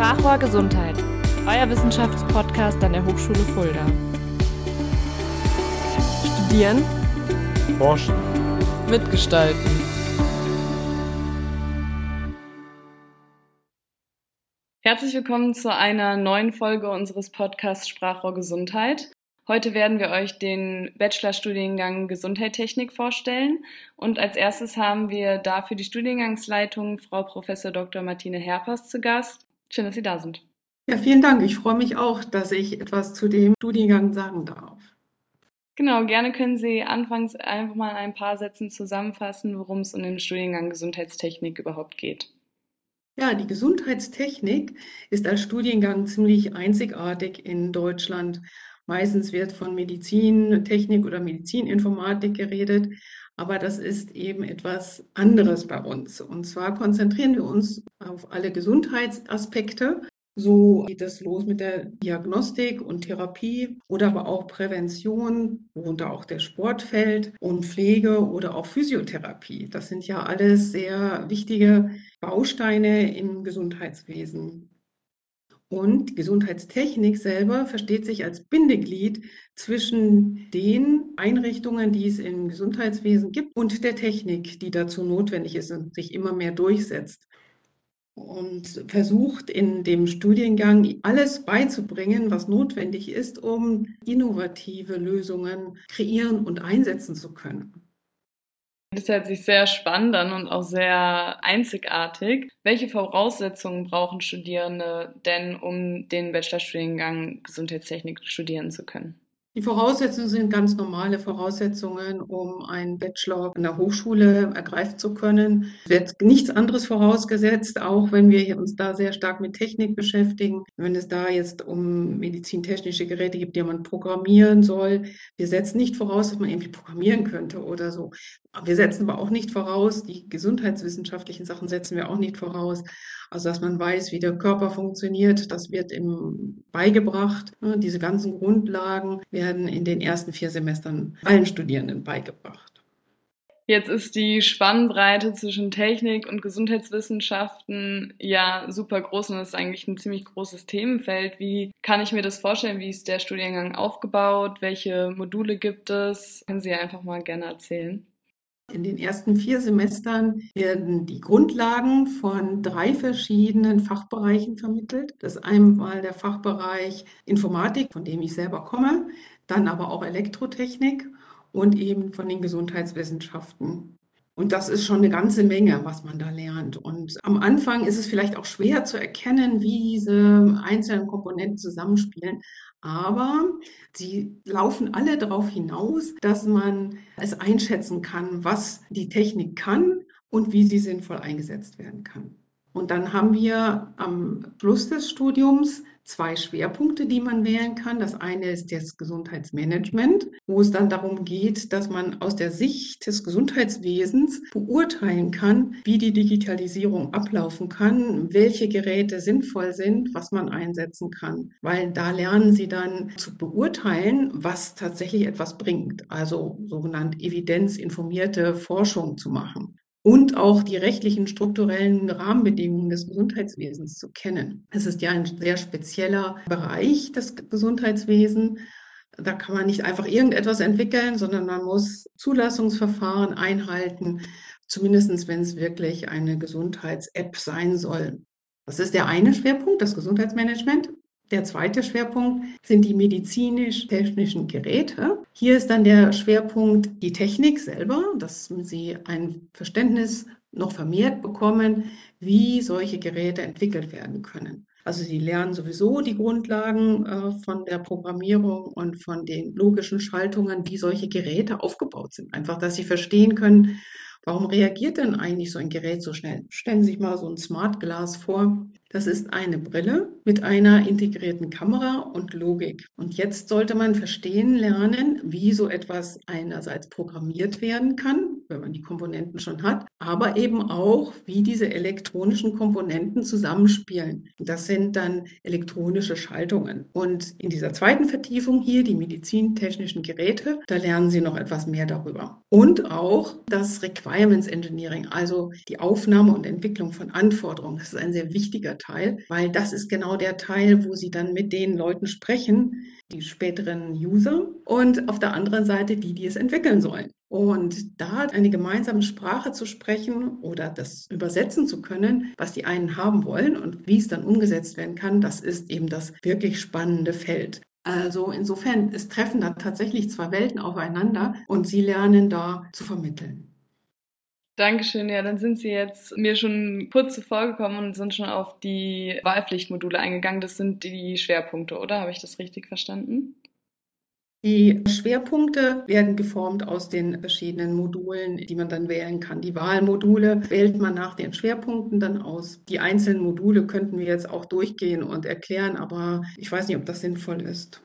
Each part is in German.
Sprachrohr Gesundheit, euer Wissenschaftspodcast an der Hochschule Fulda. Studieren, Forschen, mitgestalten. Herzlich willkommen zu einer neuen Folge unseres Podcasts Sprachrohr Gesundheit. Heute werden wir euch den Bachelorstudiengang Gesundheitstechnik vorstellen und als erstes haben wir dafür die Studiengangsleitung Frau Prof. Dr. Martine Herpers zu Gast. Schön, dass Sie da sind. Ja, vielen Dank. Ich freue mich auch, dass ich etwas zu dem Studiengang sagen darf. Genau, gerne können Sie anfangs einfach mal in ein paar Sätzen zusammenfassen, worum es um den Studiengang Gesundheitstechnik überhaupt geht. Ja, die Gesundheitstechnik ist als Studiengang ziemlich einzigartig in Deutschland. Meistens wird von Medizintechnik oder Medizininformatik geredet, aber das ist eben etwas anderes bei uns. Und zwar konzentrieren wir uns auf alle Gesundheitsaspekte. So geht es los mit der Diagnostik und Therapie oder aber auch Prävention, worunter auch der Sport fällt und Pflege oder auch Physiotherapie. Das sind ja alles sehr wichtige Bausteine im Gesundheitswesen. Und Gesundheitstechnik selber versteht sich als Bindeglied zwischen den Einrichtungen, die es im Gesundheitswesen gibt, und der Technik, die dazu notwendig ist und sich immer mehr durchsetzt. Und versucht in dem Studiengang alles beizubringen, was notwendig ist, um innovative Lösungen kreieren und einsetzen zu können. Das hört sich sehr spannend an und auch sehr einzigartig. Welche Voraussetzungen brauchen Studierende denn, um den Bachelorstudiengang Gesundheitstechnik studieren zu können? Die Voraussetzungen sind ganz normale Voraussetzungen, um einen Bachelor an der Hochschule ergreifen zu können. Es wird nichts anderes vorausgesetzt, auch wenn wir uns da sehr stark mit Technik beschäftigen. Wenn es da jetzt um medizintechnische Geräte gibt, die man programmieren soll. Wir setzen nicht voraus, dass man irgendwie programmieren könnte oder so. Wir setzen aber auch nicht voraus, die gesundheitswissenschaftlichen Sachen setzen wir auch nicht voraus. Also, dass man weiß, wie der Körper funktioniert, das wird ihm beigebracht. Ne, diese ganzen Grundlagen werden in den ersten vier Semestern allen Studierenden beigebracht. Jetzt ist die Spannbreite zwischen Technik und Gesundheitswissenschaften ja super groß und ist eigentlich ein ziemlich großes Themenfeld. Wie kann ich mir das vorstellen? Wie ist der Studiengang aufgebaut? Welche Module gibt es? Können Sie einfach mal gerne erzählen. In den ersten vier Semestern werden die Grundlagen von drei verschiedenen Fachbereichen vermittelt. Das ist einmal der Fachbereich Informatik, von dem ich selber komme, dann aber auch Elektrotechnik und eben von den Gesundheitswissenschaften. Und das ist schon eine ganze Menge, was man da lernt. Und am Anfang ist es vielleicht auch schwer zu erkennen, wie diese einzelnen Komponenten zusammenspielen. Aber sie laufen alle darauf hinaus, dass man es einschätzen kann, was die Technik kann und wie sie sinnvoll eingesetzt werden kann. Und dann haben wir am Schluss des Studiums zwei Schwerpunkte, die man wählen kann. Das eine ist das Gesundheitsmanagement, wo es dann darum geht, dass man aus der Sicht des Gesundheitswesens beurteilen kann, wie die Digitalisierung ablaufen kann, welche Geräte sinnvoll sind, was man einsetzen kann. Weil da lernen Sie dann zu beurteilen, was tatsächlich etwas bringt. Also sogenannt evidenzinformierte Forschung zu machen und auch die rechtlichen strukturellen Rahmenbedingungen des Gesundheitswesens zu kennen. Es ist ja ein sehr spezieller Bereich des Gesundheitswesens. Da kann man nicht einfach irgendetwas entwickeln, sondern man muss Zulassungsverfahren einhalten, zumindest wenn es wirklich eine Gesundheits-App sein soll. Das ist der eine Schwerpunkt, das Gesundheitsmanagement. Der zweite Schwerpunkt sind die medizinisch-technischen Geräte. Hier ist dann der Schwerpunkt die Technik selber, dass Sie ein Verständnis noch vermehrt bekommen, wie solche Geräte entwickelt werden können. Also Sie lernen sowieso die Grundlagen äh, von der Programmierung und von den logischen Schaltungen, wie solche Geräte aufgebaut sind. Einfach, dass Sie verstehen können, warum reagiert denn eigentlich so ein Gerät so schnell? Stellen Sie sich mal so ein Smart Glass vor. Das ist eine Brille mit einer integrierten Kamera und Logik. Und jetzt sollte man verstehen lernen, wie so etwas einerseits programmiert werden kann, wenn man die Komponenten schon hat, aber eben auch, wie diese elektronischen Komponenten zusammenspielen. Das sind dann elektronische Schaltungen. Und in dieser zweiten Vertiefung hier, die medizintechnischen Geräte, da lernen Sie noch etwas mehr darüber. Und auch das Requirements Engineering, also die Aufnahme und Entwicklung von Anforderungen. Das ist ein sehr wichtiger Teil, weil das ist genau der Teil, wo Sie dann mit den Leuten sprechen, die späteren User und auf der anderen Seite die, die es entwickeln sollen. Und da eine gemeinsame Sprache zu sprechen oder das übersetzen zu können, was die einen haben wollen und wie es dann umgesetzt werden kann, das ist eben das wirklich spannende Feld. Also insofern, es treffen da tatsächlich zwei Welten aufeinander und sie lernen da zu vermitteln. Dankeschön. Ja, dann sind Sie jetzt mir schon kurz zuvor gekommen und sind schon auf die Wahlpflichtmodule eingegangen. Das sind die Schwerpunkte, oder? Habe ich das richtig verstanden? Die Schwerpunkte werden geformt aus den verschiedenen Modulen, die man dann wählen kann. Die Wahlmodule wählt man nach den Schwerpunkten dann aus. Die einzelnen Module könnten wir jetzt auch durchgehen und erklären, aber ich weiß nicht, ob das sinnvoll ist.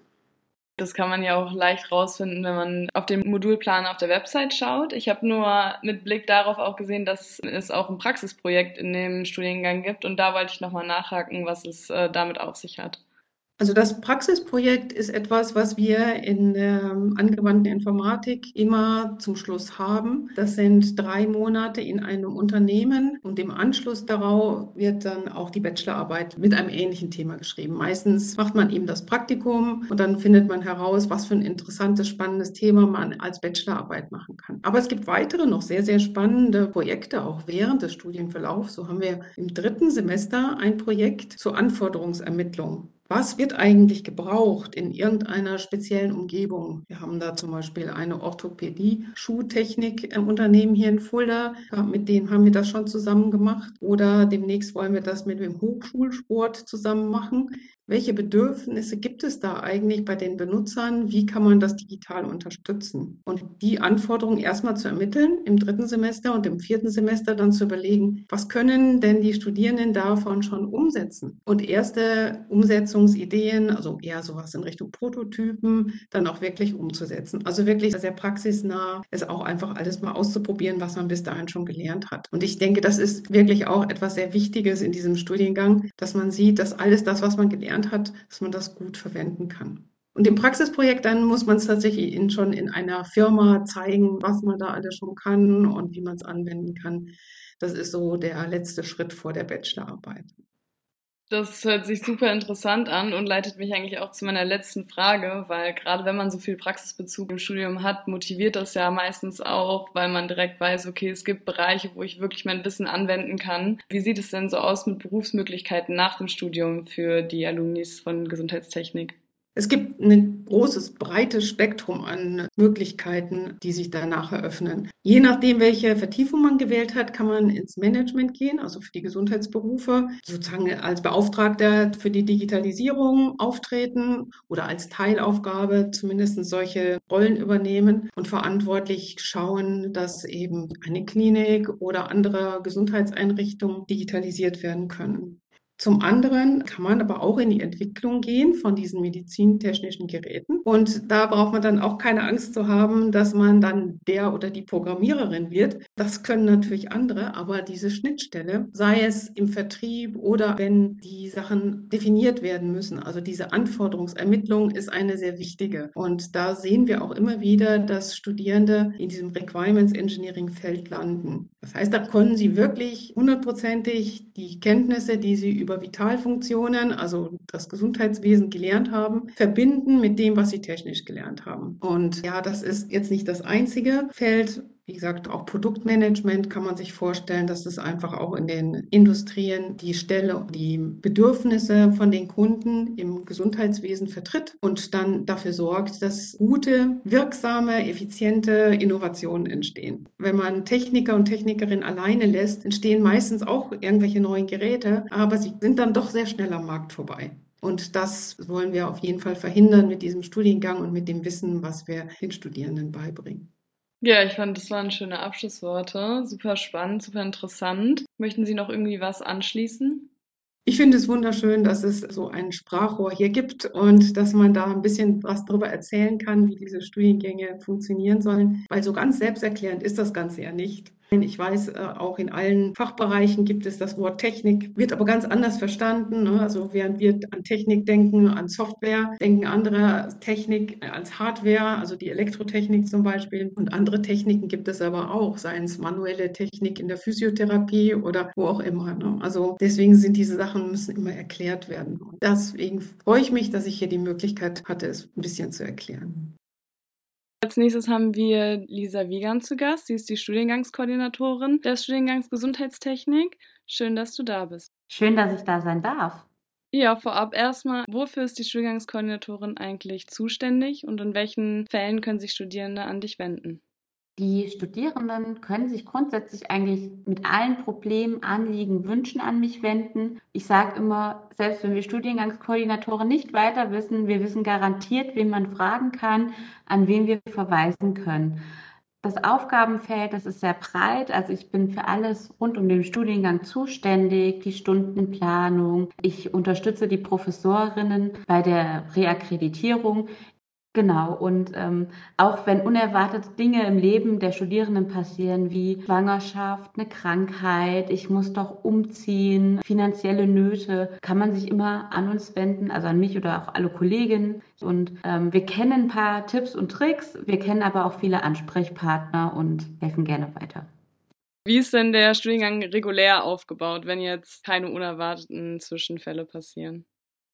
Das kann man ja auch leicht rausfinden, wenn man auf den Modulplan auf der Website schaut. Ich habe nur mit Blick darauf auch gesehen, dass es auch ein Praxisprojekt in dem Studiengang gibt und da wollte ich nochmal nachhaken, was es äh, damit auf sich hat. Also das Praxisprojekt ist etwas, was wir in der angewandten Informatik immer zum Schluss haben. Das sind drei Monate in einem Unternehmen und im Anschluss darauf wird dann auch die Bachelorarbeit mit einem ähnlichen Thema geschrieben. Meistens macht man eben das Praktikum und dann findet man heraus, was für ein interessantes, spannendes Thema man als Bachelorarbeit machen kann. Aber es gibt weitere noch sehr, sehr spannende Projekte auch während des Studienverlaufs. So haben wir im dritten Semester ein Projekt zur Anforderungsermittlung. Was wird eigentlich gebraucht in irgendeiner speziellen Umgebung? Wir haben da zum Beispiel eine Orthopädie-Schuhtechnik im Unternehmen hier in Fulda. Mit denen haben wir das schon zusammen gemacht. Oder demnächst wollen wir das mit dem Hochschulsport zusammen machen. Welche Bedürfnisse gibt es da eigentlich bei den Benutzern? Wie kann man das digital unterstützen? Und die Anforderungen erstmal zu ermitteln im dritten Semester und im vierten Semester dann zu überlegen, was können denn die Studierenden davon schon umsetzen? Und erste Umsetzungsideen, also eher sowas in Richtung Prototypen, dann auch wirklich umzusetzen. Also wirklich sehr praxisnah, es auch einfach alles mal auszuprobieren, was man bis dahin schon gelernt hat. Und ich denke, das ist wirklich auch etwas sehr Wichtiges in diesem Studiengang, dass man sieht, dass alles das, was man gelernt gelernt hat, dass man das gut verwenden kann. Und im Praxisprojekt dann muss man es tatsächlich in, schon in einer Firma zeigen, was man da alles schon kann und wie man es anwenden kann. Das ist so der letzte Schritt vor der Bachelorarbeit. Das hört sich super interessant an und leitet mich eigentlich auch zu meiner letzten Frage, weil gerade wenn man so viel Praxisbezug im Studium hat, motiviert das ja meistens auch, weil man direkt weiß, okay, es gibt Bereiche, wo ich wirklich mein Wissen anwenden kann. Wie sieht es denn so aus mit Berufsmöglichkeiten nach dem Studium für die Alumnis von Gesundheitstechnik? Es gibt ein großes, breites Spektrum an Möglichkeiten, die sich danach eröffnen. Je nachdem, welche Vertiefung man gewählt hat, kann man ins Management gehen, also für die Gesundheitsberufe, sozusagen als Beauftragter für die Digitalisierung auftreten oder als Teilaufgabe zumindest solche Rollen übernehmen und verantwortlich schauen, dass eben eine Klinik oder andere Gesundheitseinrichtungen digitalisiert werden können. Zum anderen kann man aber auch in die Entwicklung gehen von diesen medizintechnischen Geräten. Und da braucht man dann auch keine Angst zu haben, dass man dann der oder die Programmiererin wird. Das können natürlich andere, aber diese Schnittstelle, sei es im Vertrieb oder wenn die Sachen definiert werden müssen, also diese Anforderungsermittlung ist eine sehr wichtige. Und da sehen wir auch immer wieder, dass Studierende in diesem Requirements Engineering Feld landen. Das heißt, da können sie wirklich hundertprozentig die Kenntnisse, die sie über Vitalfunktionen, also das Gesundheitswesen gelernt haben, verbinden mit dem, was sie technisch gelernt haben. Und ja, das ist jetzt nicht das einzige Feld, wie gesagt, auch Produktmanagement kann man sich vorstellen, dass es einfach auch in den Industrien die Stelle, die Bedürfnisse von den Kunden im Gesundheitswesen vertritt und dann dafür sorgt, dass gute, wirksame, effiziente Innovationen entstehen. Wenn man Techniker und Technikerinnen alleine lässt, entstehen meistens auch irgendwelche neuen Geräte, aber sie sind dann doch sehr schnell am Markt vorbei. Und das wollen wir auf jeden Fall verhindern mit diesem Studiengang und mit dem Wissen, was wir den Studierenden beibringen. Ja, ich fand, das waren schöne Abschlussworte. Super spannend, super interessant. Möchten Sie noch irgendwie was anschließen? Ich finde es wunderschön, dass es so ein Sprachrohr hier gibt und dass man da ein bisschen was darüber erzählen kann, wie diese Studiengänge funktionieren sollen, weil so ganz selbsterklärend ist das Ganze ja nicht. Ich weiß, äh, auch in allen Fachbereichen gibt es das Wort Technik, wird aber ganz anders verstanden. Ne? Also während wir an Technik denken, an Software, denken andere Technik als Hardware, also die Elektrotechnik zum Beispiel. Und andere Techniken gibt es aber auch, seien es manuelle Technik in der Physiotherapie oder wo auch immer. Ne? Also deswegen sind diese Sachen müssen immer erklärt werden. Und deswegen freue ich mich, dass ich hier die Möglichkeit hatte, es ein bisschen zu erklären. Als nächstes haben wir Lisa Wiegand zu Gast. Sie ist die Studiengangskoordinatorin des Studiengangs Gesundheitstechnik. Schön, dass du da bist. Schön, dass ich da sein darf. Ja, vorab erstmal, wofür ist die Studiengangskoordinatorin eigentlich zuständig und in welchen Fällen können sich Studierende an dich wenden? Die Studierenden können sich grundsätzlich eigentlich mit allen Problemen, Anliegen, Wünschen an mich wenden. Ich sage immer, selbst wenn wir Studiengangskoordinatoren nicht weiter wissen, wir wissen garantiert, wen man fragen kann, an wen wir verweisen können. Das Aufgabenfeld, das ist sehr breit. Also ich bin für alles rund um den Studiengang zuständig, die Stundenplanung. Ich unterstütze die Professorinnen bei der Reakkreditierung. Genau, und ähm, auch wenn unerwartete Dinge im Leben der Studierenden passieren, wie Schwangerschaft, eine Krankheit, ich muss doch umziehen, finanzielle Nöte, kann man sich immer an uns wenden, also an mich oder auch alle Kolleginnen. Und ähm, wir kennen ein paar Tipps und Tricks, wir kennen aber auch viele Ansprechpartner und helfen gerne weiter. Wie ist denn der Studiengang regulär aufgebaut, wenn jetzt keine unerwarteten Zwischenfälle passieren?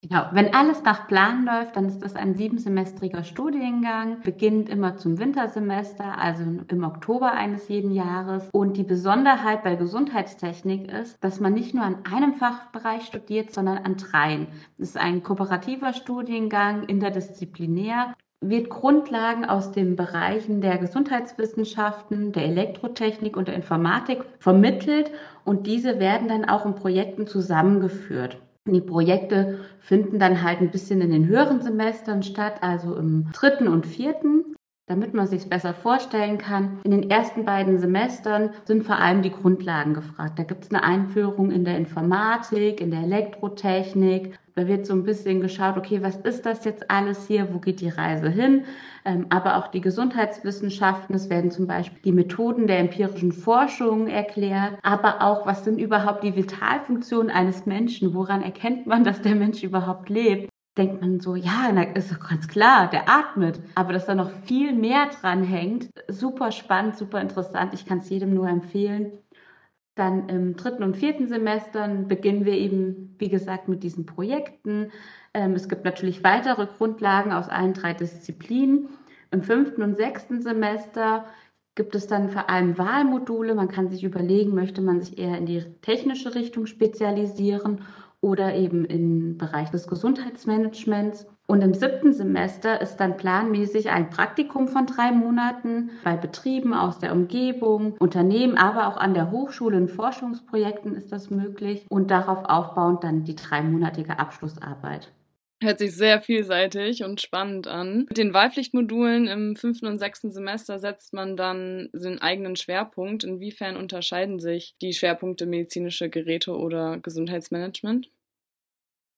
Genau, wenn alles nach Plan läuft, dann ist das ein siebensemestriger Studiengang, beginnt immer zum Wintersemester, also im Oktober eines jeden Jahres. Und die Besonderheit bei Gesundheitstechnik ist, dass man nicht nur an einem Fachbereich studiert, sondern an dreien. Es ist ein kooperativer Studiengang, interdisziplinär wird Grundlagen aus den Bereichen der Gesundheitswissenschaften, der Elektrotechnik und der Informatik vermittelt und diese werden dann auch in Projekten zusammengeführt. Die Projekte finden dann halt ein bisschen in den höheren Semestern statt, also im dritten und vierten. Damit man sich besser vorstellen kann, in den ersten beiden Semestern sind vor allem die Grundlagen gefragt. Da gibt es eine Einführung in der Informatik, in der Elektrotechnik, da wird so ein bisschen geschaut, okay, was ist das jetzt alles hier? Wo geht die Reise hin? Ähm, aber auch die Gesundheitswissenschaften. Es werden zum Beispiel die Methoden der empirischen Forschung erklärt. Aber auch, was sind überhaupt die Vitalfunktionen eines Menschen? Woran erkennt man, dass der Mensch überhaupt lebt? Denkt man so, ja, ist doch ganz klar, der atmet. Aber dass da noch viel mehr dran hängt, super spannend, super interessant. Ich kann es jedem nur empfehlen. Dann im dritten und vierten Semestern beginnen wir eben, wie gesagt, mit diesen Projekten. Ähm, es gibt natürlich weitere Grundlagen aus allen drei Disziplinen. Im fünften und sechsten Semester gibt es dann vor allem Wahlmodule. Man kann sich überlegen, möchte man sich eher in die technische Richtung spezialisieren oder eben im Bereich des Gesundheitsmanagements. Und im siebten Semester ist dann planmäßig ein Praktikum von drei Monaten bei Betrieben aus der Umgebung, Unternehmen, aber auch an der Hochschule in Forschungsprojekten ist das möglich und darauf aufbauend dann die dreimonatige Abschlussarbeit. Hört sich sehr vielseitig und spannend an. Mit den Wahlpflichtmodulen im fünften und sechsten Semester setzt man dann den eigenen Schwerpunkt. Inwiefern unterscheiden sich die Schwerpunkte medizinische Geräte oder Gesundheitsmanagement?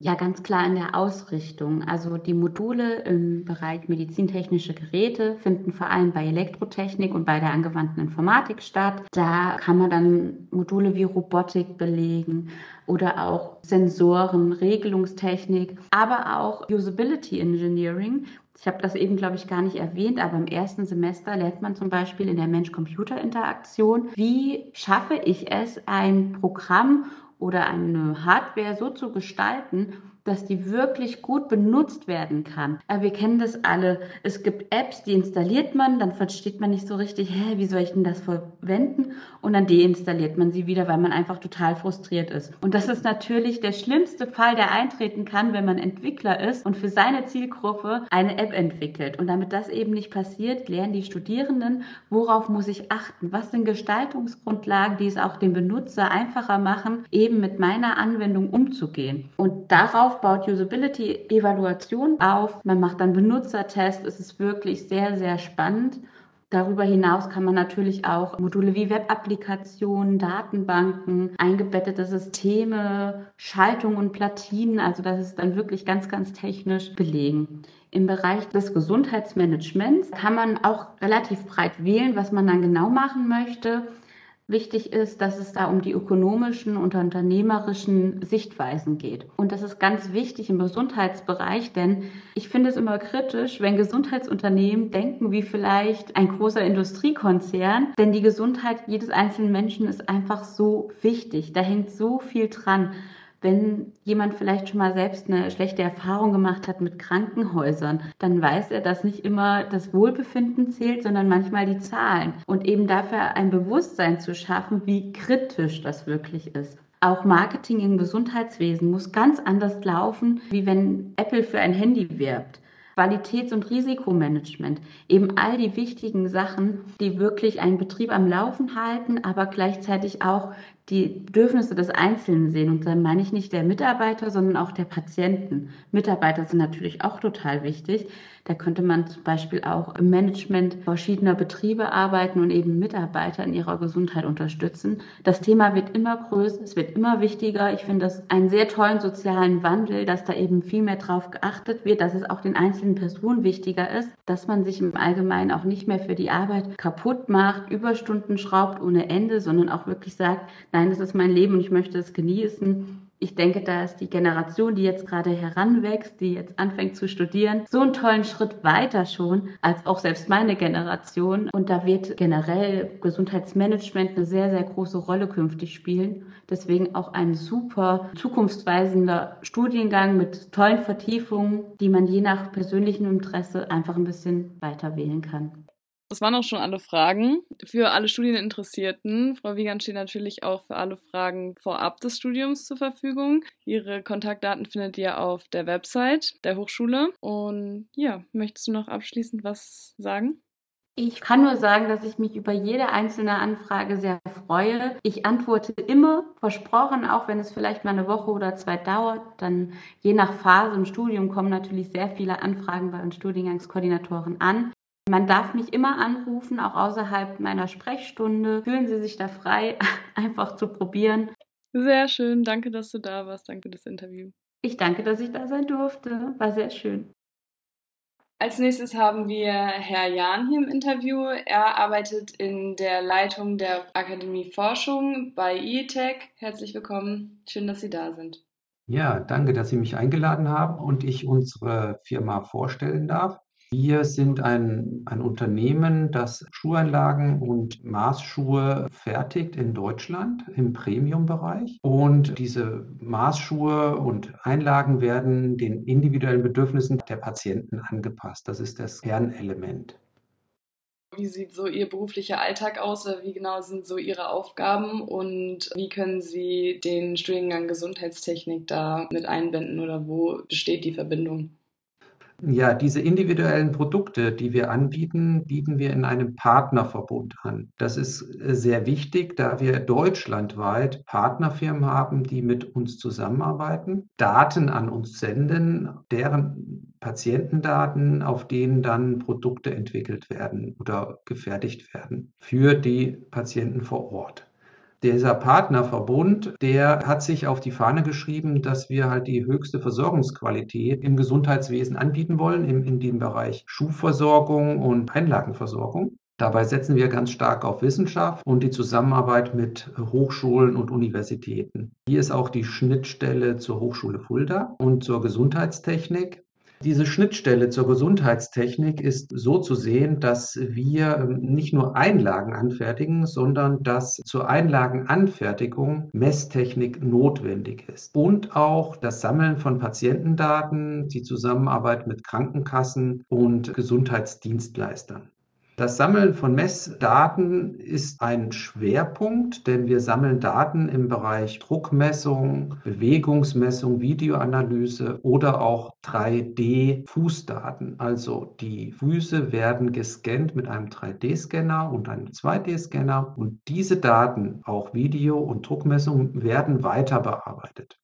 Ja, ganz klar in der Ausrichtung. Also die Module im Bereich medizintechnische Geräte finden vor allem bei Elektrotechnik und bei der angewandten Informatik statt. Da kann man dann Module wie Robotik belegen oder auch Sensoren, Regelungstechnik, aber auch Usability Engineering. Ich habe das eben, glaube ich, gar nicht erwähnt, aber im ersten Semester lernt man zum Beispiel in der Mensch-Computer-Interaktion, wie schaffe ich es, ein Programm oder eine Hardware so zu gestalten, dass die wirklich gut benutzt werden kann. Wir kennen das alle. Es gibt Apps, die installiert man, dann versteht man nicht so richtig, hä, wie soll ich denn das verwenden? Und dann deinstalliert man sie wieder, weil man einfach total frustriert ist. Und das ist natürlich der schlimmste Fall, der eintreten kann, wenn man Entwickler ist und für seine Zielgruppe eine App entwickelt. Und damit das eben nicht passiert, lernen die Studierenden, worauf muss ich achten? Was sind Gestaltungsgrundlagen, die es auch dem Benutzer einfacher machen, eben mit meiner Anwendung umzugehen? Und darauf Darauf baut Usability-Evaluation auf. Man macht dann Benutzertests. Es ist wirklich sehr, sehr spannend. Darüber hinaus kann man natürlich auch Module wie Web-Applikationen, Datenbanken, eingebettete Systeme, Schaltungen und Platinen, also das ist dann wirklich ganz, ganz technisch belegen. Im Bereich des Gesundheitsmanagements kann man auch relativ breit wählen, was man dann genau machen möchte. Wichtig ist, dass es da um die ökonomischen und unternehmerischen Sichtweisen geht. Und das ist ganz wichtig im Gesundheitsbereich, denn ich finde es immer kritisch, wenn Gesundheitsunternehmen denken wie vielleicht ein großer Industriekonzern, denn die Gesundheit jedes einzelnen Menschen ist einfach so wichtig. Da hängt so viel dran wenn jemand vielleicht schon mal selbst eine schlechte Erfahrung gemacht hat mit Krankenhäusern, dann weiß er, dass nicht immer das Wohlbefinden zählt, sondern manchmal die Zahlen. Und eben dafür ein Bewusstsein zu schaffen, wie kritisch das wirklich ist. Auch Marketing im Gesundheitswesen muss ganz anders laufen, wie wenn Apple für ein Handy wirbt. Qualitäts- und Risikomanagement, eben all die wichtigen Sachen, die wirklich einen Betrieb am Laufen halten, aber gleichzeitig auch die Bedürfnisse des Einzelnen sehen. Und dann meine ich nicht der Mitarbeiter, sondern auch der Patienten. Mitarbeiter sind natürlich auch total wichtig. Da könnte man zum Beispiel auch im Management verschiedener Betriebe arbeiten und eben Mitarbeiter in ihrer Gesundheit unterstützen. Das Thema wird immer größer, es wird immer wichtiger. Ich finde das einen sehr tollen sozialen Wandel, dass da eben viel mehr drauf geachtet wird, dass es auch den einzelnen Personen wichtiger ist, dass man sich im Allgemeinen auch nicht mehr für die Arbeit kaputt macht, Überstunden schraubt ohne Ende, sondern auch wirklich sagt, nein, das ist mein Leben und ich möchte es genießen ich denke, da ist die Generation, die jetzt gerade heranwächst, die jetzt anfängt zu studieren, so einen tollen Schritt weiter schon als auch selbst meine Generation. Und da wird generell Gesundheitsmanagement eine sehr, sehr große Rolle künftig spielen. Deswegen auch ein super zukunftsweisender Studiengang mit tollen Vertiefungen, die man je nach persönlichem Interesse einfach ein bisschen weiter wählen kann. Das waren auch schon alle Fragen. Für alle Studieninteressierten, Frau Wiegand steht natürlich auch für alle Fragen vorab des Studiums zur Verfügung. Ihre Kontaktdaten findet ihr auf der Website der Hochschule. Und ja, möchtest du noch abschließend was sagen? Ich kann nur sagen, dass ich mich über jede einzelne Anfrage sehr freue. Ich antworte immer, versprochen, auch wenn es vielleicht mal eine Woche oder zwei dauert. Dann je nach Phase im Studium kommen natürlich sehr viele Anfragen bei uns Studiengangskoordinatoren an. Man darf mich immer anrufen, auch außerhalb meiner Sprechstunde. Fühlen Sie sich da frei, einfach zu probieren. Sehr schön. Danke, dass du da warst. Danke für das Interview. Ich danke, dass ich da sein durfte. War sehr schön. Als nächstes haben wir Herr Jahn hier im Interview. Er arbeitet in der Leitung der Akademie Forschung bei IETech. Herzlich willkommen. Schön, dass Sie da sind. Ja, danke, dass Sie mich eingeladen haben und ich unsere Firma vorstellen darf. Wir sind ein, ein Unternehmen, das Schuhanlagen und Maßschuhe fertigt in Deutschland im Premium-Bereich. Und diese Maßschuhe und Einlagen werden den individuellen Bedürfnissen der Patienten angepasst. Das ist das Kernelement. Wie sieht so Ihr beruflicher Alltag aus? Wie genau sind so Ihre Aufgaben und wie können Sie den Studiengang Gesundheitstechnik da mit einbinden oder wo besteht die Verbindung? Ja, diese individuellen Produkte, die wir anbieten, bieten wir in einem Partnerverbund an. Das ist äh, sehr wichtig, da wir deutschlandweit Partnerfirmen haben, die mit uns zusammenarbeiten, Daten an uns senden, deren Patientendaten, auf denen dann Produkte entwickelt werden oder gefertigt werden für die Patienten vor Ort dieser Partnerverbund, der hat sich auf die Fahne geschrieben, dass wir halt die höchste Versorgungsqualität im Gesundheitswesen anbieten wollen, im, in dem Bereich Schuhversorgung und Einlagenversorgung. Dabei setzen wir ganz stark auf Wissenschaft und die Zusammenarbeit mit Hochschulen und Universitäten. Hier ist auch die Schnittstelle zur Hochschule Fulda und zur Gesundheitstechnik. Diese Schnittstelle zur Gesundheitstechnik ist so zu sehen, dass wir ähm, nicht nur Einlagen anfertigen, sondern dass zur Einlagenanfertigung Messtechnik notwendig ist. Und auch das Sammeln von Patientendaten, die Zusammenarbeit mit Krankenkassen und Gesundheitsdienstleistern. Das Sammeln von Messdaten ist ein Schwerpunkt, denn wir sammeln Daten im Bereich Druckmessung, Bewegungsmessung, Videoanalyse oder auch 3D-Fußdaten. Also die Füße werden gescannt mit einem 3D-Scanner und einem 2D-Scanner und diese Daten, auch Video- und Druckmessung, werden weiter bearbeitet.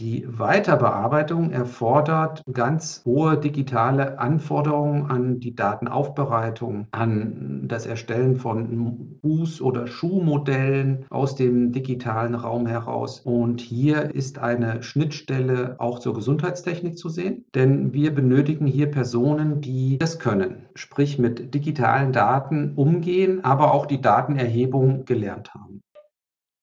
Die Weiterbearbeitung erfordert ganz hohe digitale Anforderungen an die Datenaufbereitung, an das Erstellen von Fuß- oder Schuhmodellen aus dem digitalen Raum heraus. Und hier ist eine Schnittstelle auch zur Gesundheitstechnik zu sehen, denn wir benötigen hier Personen, die das können, sprich mit digitalen Daten umgehen, aber auch die Datenerhebung gelernt haben.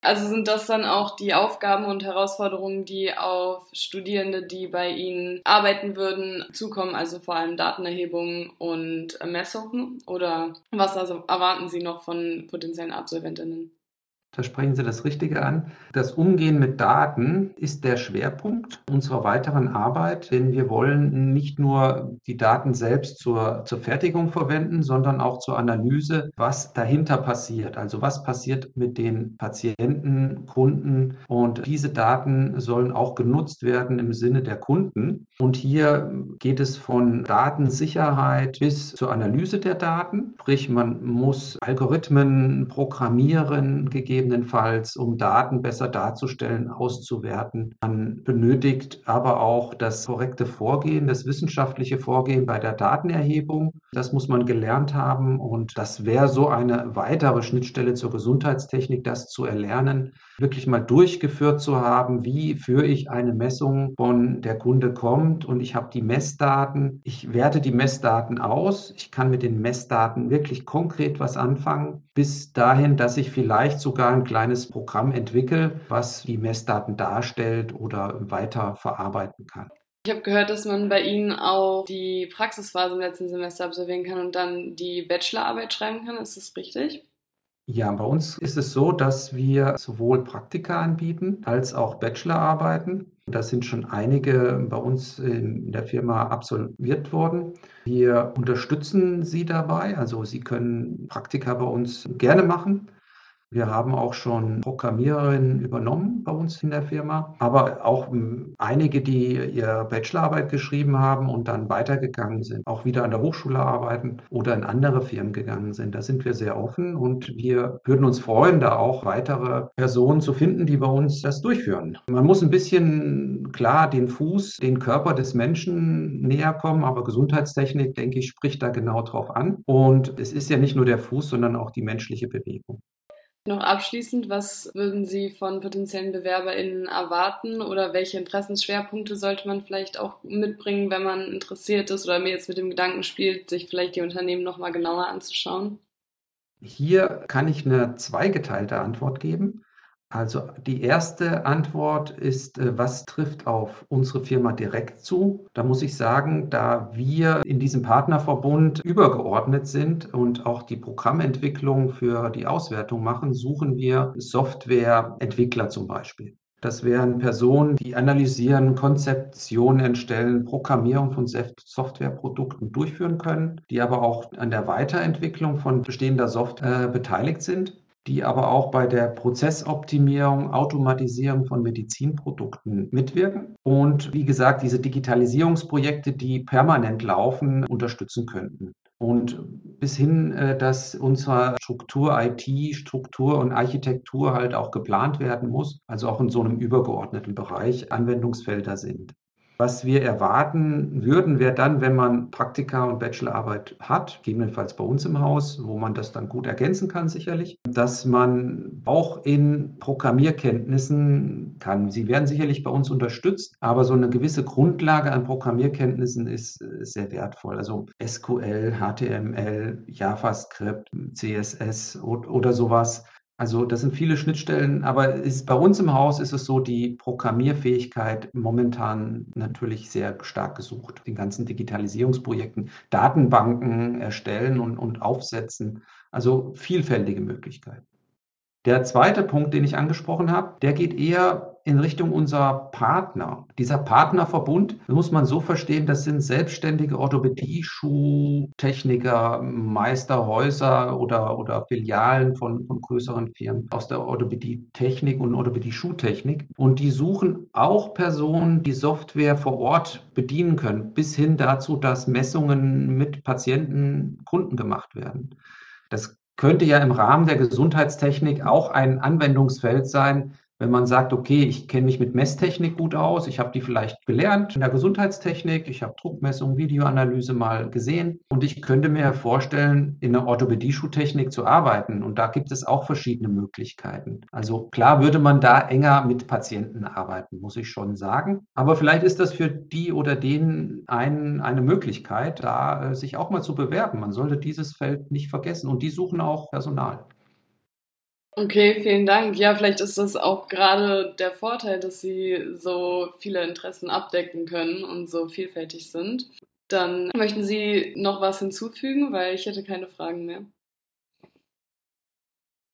Also sind das dann auch die Aufgaben und Herausforderungen, die auf Studierende, die bei Ihnen arbeiten würden, zukommen, also vor allem Datenerhebung und Messungen? Oder was also erwarten Sie noch von potenziellen Absolventinnen? Da sprechen Sie das Richtige an. Das Umgehen mit Daten ist der Schwerpunkt unserer weiteren Arbeit, denn wir wollen nicht nur die Daten selbst zur, zur Fertigung verwenden, sondern auch zur Analyse, was dahinter passiert. Also was passiert mit den Patienten, Kunden. Und diese Daten sollen auch genutzt werden im Sinne der Kunden. Und hier geht es von Datensicherheit bis zur Analyse der Daten. Sprich, man muss Algorithmen programmieren, gegeben gegebenenfalls, um Daten besser darzustellen, auszuwerten. Man benötigt aber auch das korrekte Vorgehen, das wissenschaftliche Vorgehen bei der Datenerhebung. Das muss man gelernt haben und das wäre so eine weitere Schnittstelle zur Gesundheitstechnik, das zu erlernen, wirklich mal durchgeführt zu haben, wie führe ich eine Messung von der Kunde kommt und ich habe die Messdaten, ich werte die Messdaten aus, ich kann mit den Messdaten wirklich konkret was anfangen, bis dahin, dass ich vielleicht sogar ein kleines Programm entwickle, was die Messdaten darstellt oder weiter verarbeiten kann. Ich habe gehört, dass man bei Ihnen auch die Praxisphase im letzten Semester absolvieren kann und dann die Bachelorarbeit schreiben kann. Ist das richtig? Ja, bei uns ist es so, dass wir sowohl Praktika anbieten als auch Bachelorarbeiten. Da sind schon einige bei uns in der Firma absolviert worden. Wir unterstützen Sie dabei. Also Sie können Praktika bei uns gerne machen. Wir haben auch schon Programmiererinnen übernommen bei uns in der Firma, aber auch hm, einige, die ihre Bachelorarbeit geschrieben haben und dann weitergegangen sind, auch wieder an der Hochschule arbeiten oder in andere Firmen gegangen sind. Da sind wir sehr offen und wir würden uns freuen, da auch weitere Personen zu finden, die bei uns das durchführen. Man muss ein bisschen klar den Fuß, den Körper des Menschen näher kommen, aber Gesundheitstechnik, denke ich, spricht da genau drauf an. Und es ist ja nicht nur der Fuß, sondern auch die menschliche Bewegung. Noch abschließend, was würden Sie von potenziellen BewerberInnen erwarten oder welche Interessensschwerpunkte sollte man vielleicht auch mitbringen, wenn man interessiert ist oder mir jetzt mit dem Gedanken spielt, sich vielleicht die Unternehmen nochmal genauer anzuschauen? Hier kann ich eine zweigeteilte Antwort geben. Also die erste Antwort ist, äh, was trifft auf unsere Firma direkt zu? Da muss ich sagen, da wir in diesem Partnerverbund übergeordnet sind und auch die Programmentwicklung für die Auswertung machen, suchen wir Softwareentwickler zum Beispiel. Das wären Personen, die analysieren, Konzeptionen entstellen, Programmierung von Softwareprodukten durchführen können, die aber auch an der Weiterentwicklung von bestehender Software äh, beteiligt sind die aber auch bei der Prozessoptimierung, Automatisierung von Medizinprodukten mitwirken und wie gesagt, diese Digitalisierungsprojekte, die permanent laufen, unterstützen könnten. Und bis hin, äh, dass unsere Struktur IT, Struktur und Architektur halt auch geplant werden muss, also auch in so einem übergeordneten Bereich Anwendungsfelder sind. Was wir erwarten würden, wäre dann, wenn man Praktika und Bachelorarbeit hat, gegebenenfalls bei uns im Haus, wo man das dann gut ergänzen kann, sicherlich, dass man auch in Programmierkenntnissen kann. Sie werden sicherlich bei uns unterstützt, aber so eine gewisse Grundlage an Programmierkenntnissen ist sehr wertvoll. Also SQL, HTML, JavaScript, CSS oder sowas also das sind viele Schnittstellen, aber ist, bei uns im Haus ist es so, die Programmierfähigkeit momentan natürlich sehr stark gesucht. Den ganzen Digitalisierungsprojekten, Datenbanken erstellen und, und aufsetzen. Also vielfältige Möglichkeiten. Der zweite Punkt, den ich angesprochen habe, der geht eher in Richtung unserer Partner. Dieser Partnerverbund muss man so verstehen, das sind selbstständige Orthopädie, Schuhtechniker, Meisterhäuser oder, oder Filialen von, von größeren Firmen aus der Orthopädie-Technik und Orthopädie-Schuhtechnik. Und die suchen auch Personen, die Software vor Ort bedienen können, bis hin dazu, dass Messungen mit Patienten, Kunden gemacht werden. Das könnte ja im Rahmen der Gesundheitstechnik auch ein Anwendungsfeld sein, Wenn man sagt, okay, ich kenne mich mit Messtechnik gut aus, ich habe die vielleicht gelernt in der Gesundheitstechnik, ich habe Druckmessung, Videoanalyse mal gesehen und ich könnte mir vorstellen, in der Orthopädie-Schuhtechnik zu arbeiten. Und da gibt es auch verschiedene Möglichkeiten. Also klar würde man da enger mit Patienten arbeiten, muss ich schon sagen. Aber vielleicht ist das für die oder den einen eine Möglichkeit, da äh, sich auch mal zu bewerben. Man sollte dieses Feld nicht vergessen und die suchen auch Personal. Okay, vielen Dank. Ja, vielleicht ist das auch gerade der Vorteil, dass Sie so viele Interessen abdecken können und so vielfältig sind. Dann möchten Sie noch was hinzufügen, weil ich hätte keine Fragen mehr.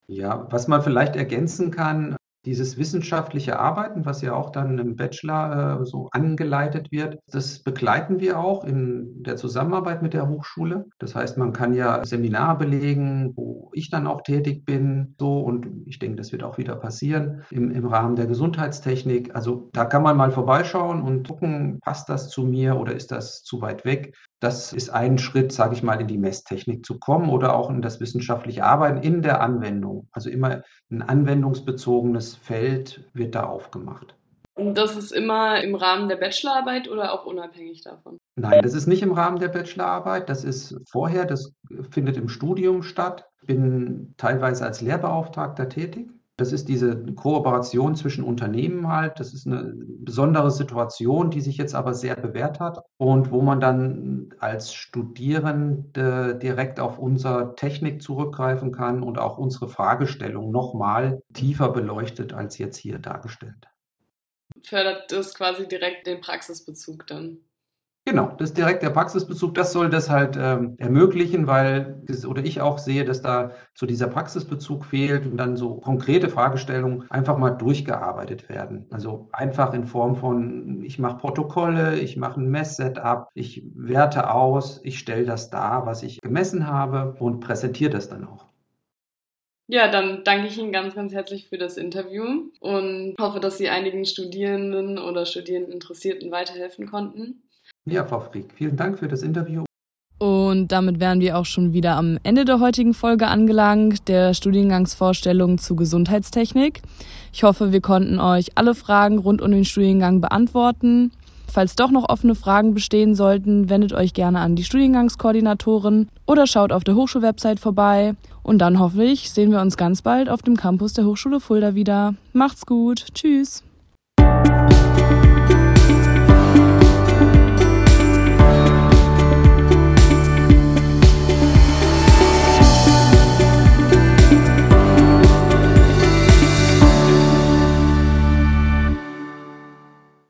Ja, was man vielleicht ergänzen kann, dieses wissenschaftliche Arbeiten, was ja auch dann im Bachelor äh, so angeleitet wird, das begleiten wir auch in der Zusammenarbeit mit der Hochschule. Das heißt, man kann ja Seminare belegen, wo ich dann auch tätig bin, so und ich denke, das wird auch wieder passieren im, im Rahmen der Gesundheitstechnik. Also da kann man mal vorbeischauen und gucken, passt das zu mir oder ist das zu weit weg? Das ist ein Schritt, sage ich mal, in die Messtechnik zu kommen oder auch in das wissenschaftliche Arbeiten in der Anwendung. Also immer ein anwendungsbezogenes Feld wird da aufgemacht. Und das ist immer im Rahmen der Bachelorarbeit oder auch unabhängig davon? Nein, das ist nicht im Rahmen der Bachelorarbeit. Das ist vorher, das findet im Studium statt. Ich bin teilweise als Lehrbeauftragter tätig. Das ist diese Kooperation zwischen Unternehmen halt. Das ist eine besondere Situation, die sich jetzt aber sehr bewährt hat und wo man dann als Studierende direkt auf unsere Technik zurückgreifen kann und auch unsere Fragestellung nochmal tiefer beleuchtet als jetzt hier dargestellt. Fördert das quasi direkt den Praxisbezug dann? Genau, das ist direkt der Praxisbezug. Das soll das halt ähm, ermöglichen, weil oder ich auch sehe, dass da so dieser Praxisbezug fehlt und dann so konkrete Fragestellungen einfach mal durchgearbeitet werden. Also einfach in Form von, ich mache Protokolle, ich mache ein Messsetup, ich werte aus, ich stelle das dar, was ich gemessen habe und präsentiere das dann auch. Ja, dann danke ich Ihnen ganz, ganz herzlich für das Interview und hoffe, dass Sie einigen Studierenden oder Studierendeninteressierten weiterhelfen konnten. Ja, Frau Frick, vielen Dank für das Interview. Und damit wären wir auch schon wieder am Ende der heutigen Folge angelangt, der Studiengangsvorstellung zu Gesundheitstechnik. Ich hoffe, wir konnten euch alle Fragen rund um den Studiengang beantworten. Falls doch noch offene Fragen bestehen sollten, wendet euch gerne an die Studiengangskoordinatorin oder schaut auf der Hochschulwebsite vorbei. Und dann hoffe ich, sehen wir uns ganz bald auf dem Campus der Hochschule Fulda wieder. Macht's gut. Tschüss.